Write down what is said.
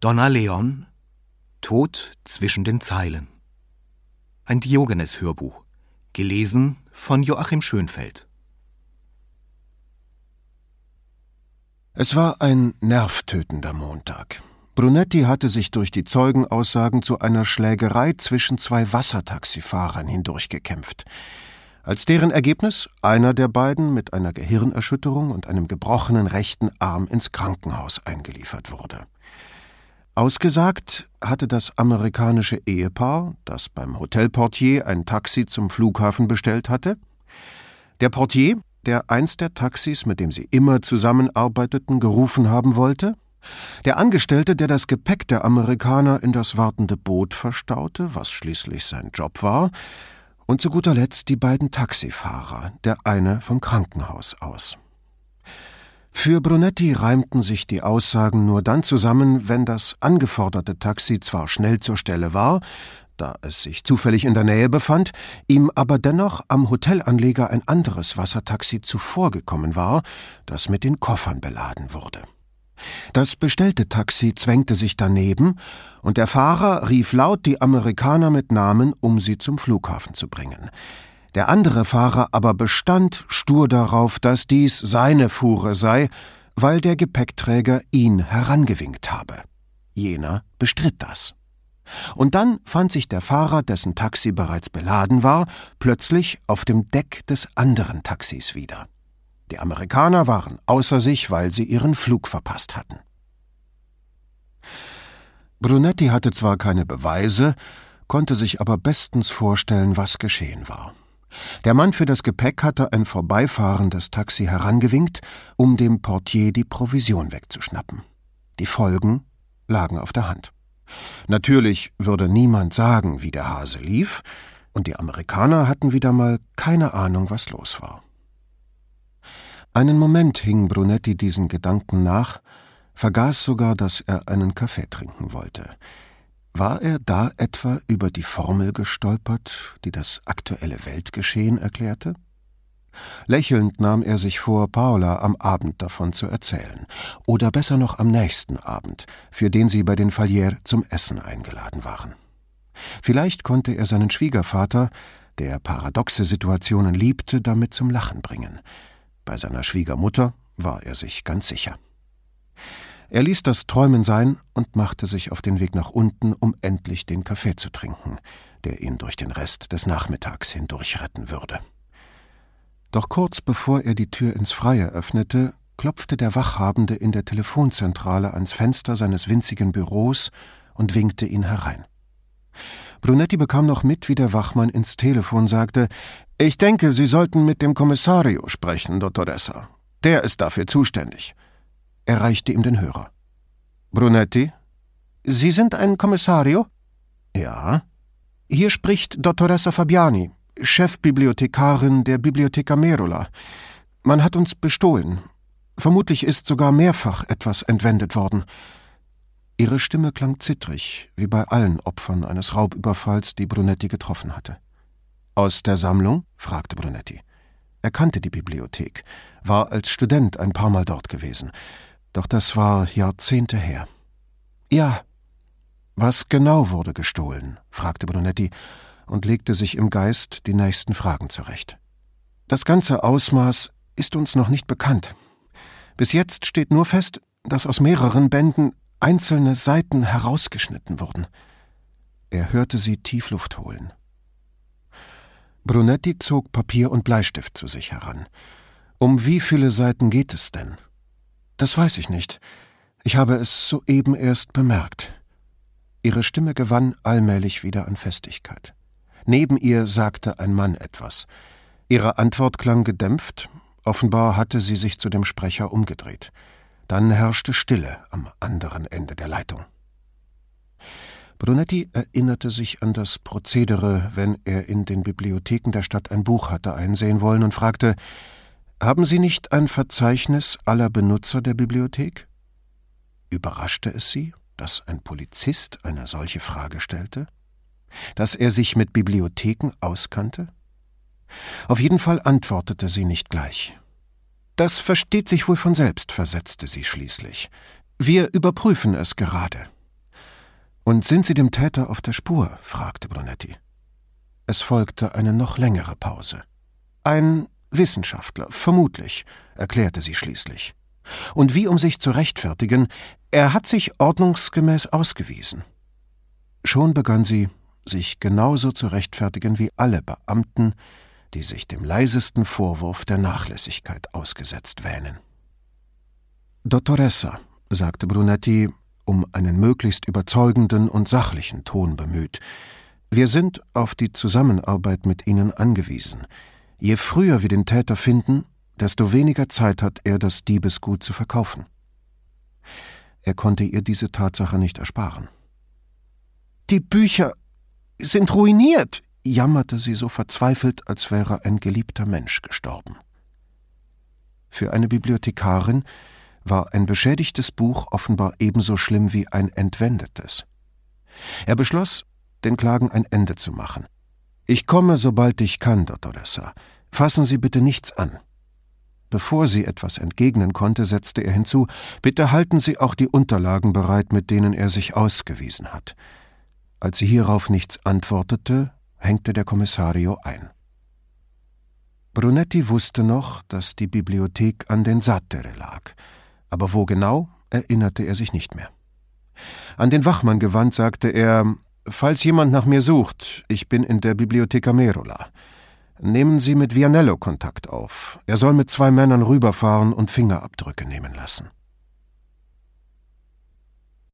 Donna Leon Tod zwischen den Zeilen. Ein Diogenes-Hörbuch. Gelesen von Joachim Schönfeld. Es war ein nervtötender Montag. Brunetti hatte sich durch die Zeugenaussagen zu einer Schlägerei zwischen zwei Wassertaxifahrern hindurchgekämpft. Als deren Ergebnis einer der beiden mit einer Gehirnerschütterung und einem gebrochenen rechten Arm ins Krankenhaus eingeliefert wurde. Ausgesagt hatte das amerikanische Ehepaar, das beim Hotelportier ein Taxi zum Flughafen bestellt hatte. Der Portier, der eins der Taxis, mit dem sie immer zusammenarbeiteten, gerufen haben wollte. Der Angestellte, der das Gepäck der Amerikaner in das wartende Boot verstaute, was schließlich sein Job war. Und zu guter Letzt die beiden Taxifahrer, der eine vom Krankenhaus aus. Für Brunetti reimten sich die Aussagen nur dann zusammen, wenn das angeforderte Taxi zwar schnell zur Stelle war, da es sich zufällig in der Nähe befand, ihm aber dennoch am Hotelanleger ein anderes Wassertaxi zuvorgekommen war, das mit den Koffern beladen wurde. Das bestellte Taxi zwängte sich daneben, und der Fahrer rief laut die Amerikaner mit Namen, um sie zum Flughafen zu bringen. Der andere Fahrer aber bestand stur darauf, dass dies seine Fuhre sei, weil der Gepäckträger ihn herangewinkt habe. Jener bestritt das. Und dann fand sich der Fahrer, dessen Taxi bereits beladen war, plötzlich auf dem Deck des anderen Taxis wieder. Die Amerikaner waren außer sich, weil sie ihren Flug verpasst hatten. Brunetti hatte zwar keine Beweise, konnte sich aber bestens vorstellen, was geschehen war. Der Mann für das Gepäck hatte ein vorbeifahrendes Taxi herangewinkt, um dem Portier die Provision wegzuschnappen. Die Folgen lagen auf der Hand. Natürlich würde niemand sagen, wie der Hase lief, und die Amerikaner hatten wieder mal keine Ahnung, was los war. Einen Moment hing Brunetti diesen Gedanken nach, vergaß sogar, dass er einen Kaffee trinken wollte. War er da etwa über die Formel gestolpert, die das aktuelle Weltgeschehen erklärte? Lächelnd nahm er sich vor, Paula am Abend davon zu erzählen, oder besser noch am nächsten Abend, für den sie bei den Fallières zum Essen eingeladen waren. Vielleicht konnte er seinen Schwiegervater, der paradoxe Situationen liebte, damit zum Lachen bringen. Bei seiner Schwiegermutter war er sich ganz sicher. Er ließ das Träumen sein und machte sich auf den Weg nach unten, um endlich den Kaffee zu trinken, der ihn durch den Rest des Nachmittags hindurch retten würde. Doch kurz bevor er die Tür ins Freie öffnete, klopfte der Wachhabende in der Telefonzentrale ans Fenster seines winzigen Büros und winkte ihn herein. Brunetti bekam noch mit, wie der Wachmann ins Telefon sagte: Ich denke, Sie sollten mit dem Kommissario sprechen, Dottoressa. Der ist dafür zuständig. Er reichte ihm den Hörer. Brunetti? Sie sind ein Kommissario? Ja. Hier spricht Dottoressa Fabiani, Chefbibliothekarin der Bibliotheca Merula. Man hat uns bestohlen. Vermutlich ist sogar mehrfach etwas entwendet worden. Ihre Stimme klang zittrig, wie bei allen Opfern eines Raubüberfalls, die Brunetti getroffen hatte. Aus der Sammlung? fragte Brunetti. Er kannte die Bibliothek, war als Student ein paar Mal dort gewesen. Doch das war Jahrzehnte her. Ja. Was genau wurde gestohlen? fragte Brunetti und legte sich im Geist die nächsten Fragen zurecht. Das ganze Ausmaß ist uns noch nicht bekannt. Bis jetzt steht nur fest, dass aus mehreren Bänden einzelne Seiten herausgeschnitten wurden. Er hörte sie Tiefluft holen. Brunetti zog Papier und Bleistift zu sich heran. Um wie viele Seiten geht es denn? Das weiß ich nicht. Ich habe es soeben erst bemerkt. Ihre Stimme gewann allmählich wieder an Festigkeit. Neben ihr sagte ein Mann etwas. Ihre Antwort klang gedämpft, offenbar hatte sie sich zu dem Sprecher umgedreht. Dann herrschte Stille am anderen Ende der Leitung. Brunetti erinnerte sich an das Prozedere, wenn er in den Bibliotheken der Stadt ein Buch hatte einsehen wollen und fragte haben Sie nicht ein Verzeichnis aller Benutzer der Bibliothek? Überraschte es Sie, dass ein Polizist eine solche Frage stellte? Dass er sich mit Bibliotheken auskannte? Auf jeden Fall antwortete sie nicht gleich. Das versteht sich wohl von selbst, versetzte sie schließlich. Wir überprüfen es gerade. Und sind Sie dem Täter auf der Spur? fragte Brunetti. Es folgte eine noch längere Pause. Ein Wissenschaftler, vermutlich, erklärte sie schließlich. Und wie um sich zu rechtfertigen, er hat sich ordnungsgemäß ausgewiesen. Schon begann sie, sich genauso zu rechtfertigen wie alle Beamten, die sich dem leisesten Vorwurf der Nachlässigkeit ausgesetzt wähnen. Dottoressa, sagte Brunetti, um einen möglichst überzeugenden und sachlichen Ton bemüht, wir sind auf die Zusammenarbeit mit Ihnen angewiesen. Je früher wir den Täter finden, desto weniger Zeit hat er, das Diebesgut zu verkaufen. Er konnte ihr diese Tatsache nicht ersparen. Die Bücher sind ruiniert, jammerte sie so verzweifelt, als wäre ein geliebter Mensch gestorben. Für eine Bibliothekarin war ein beschädigtes Buch offenbar ebenso schlimm wie ein entwendetes. Er beschloss, den Klagen ein Ende zu machen. Ich komme, sobald ich kann, Dottoressa. Fassen Sie bitte nichts an. Bevor sie etwas entgegnen konnte, setzte er hinzu Bitte halten Sie auch die Unterlagen bereit, mit denen er sich ausgewiesen hat. Als sie hierauf nichts antwortete, hängte der Kommissario ein. Brunetti wusste noch, dass die Bibliothek an den Sattere lag, aber wo genau, erinnerte er sich nicht mehr. An den Wachmann gewandt, sagte er Falls jemand nach mir sucht, ich bin in der Bibliotheca Merola. Nehmen Sie mit Vianello Kontakt auf. Er soll mit zwei Männern rüberfahren und Fingerabdrücke nehmen lassen.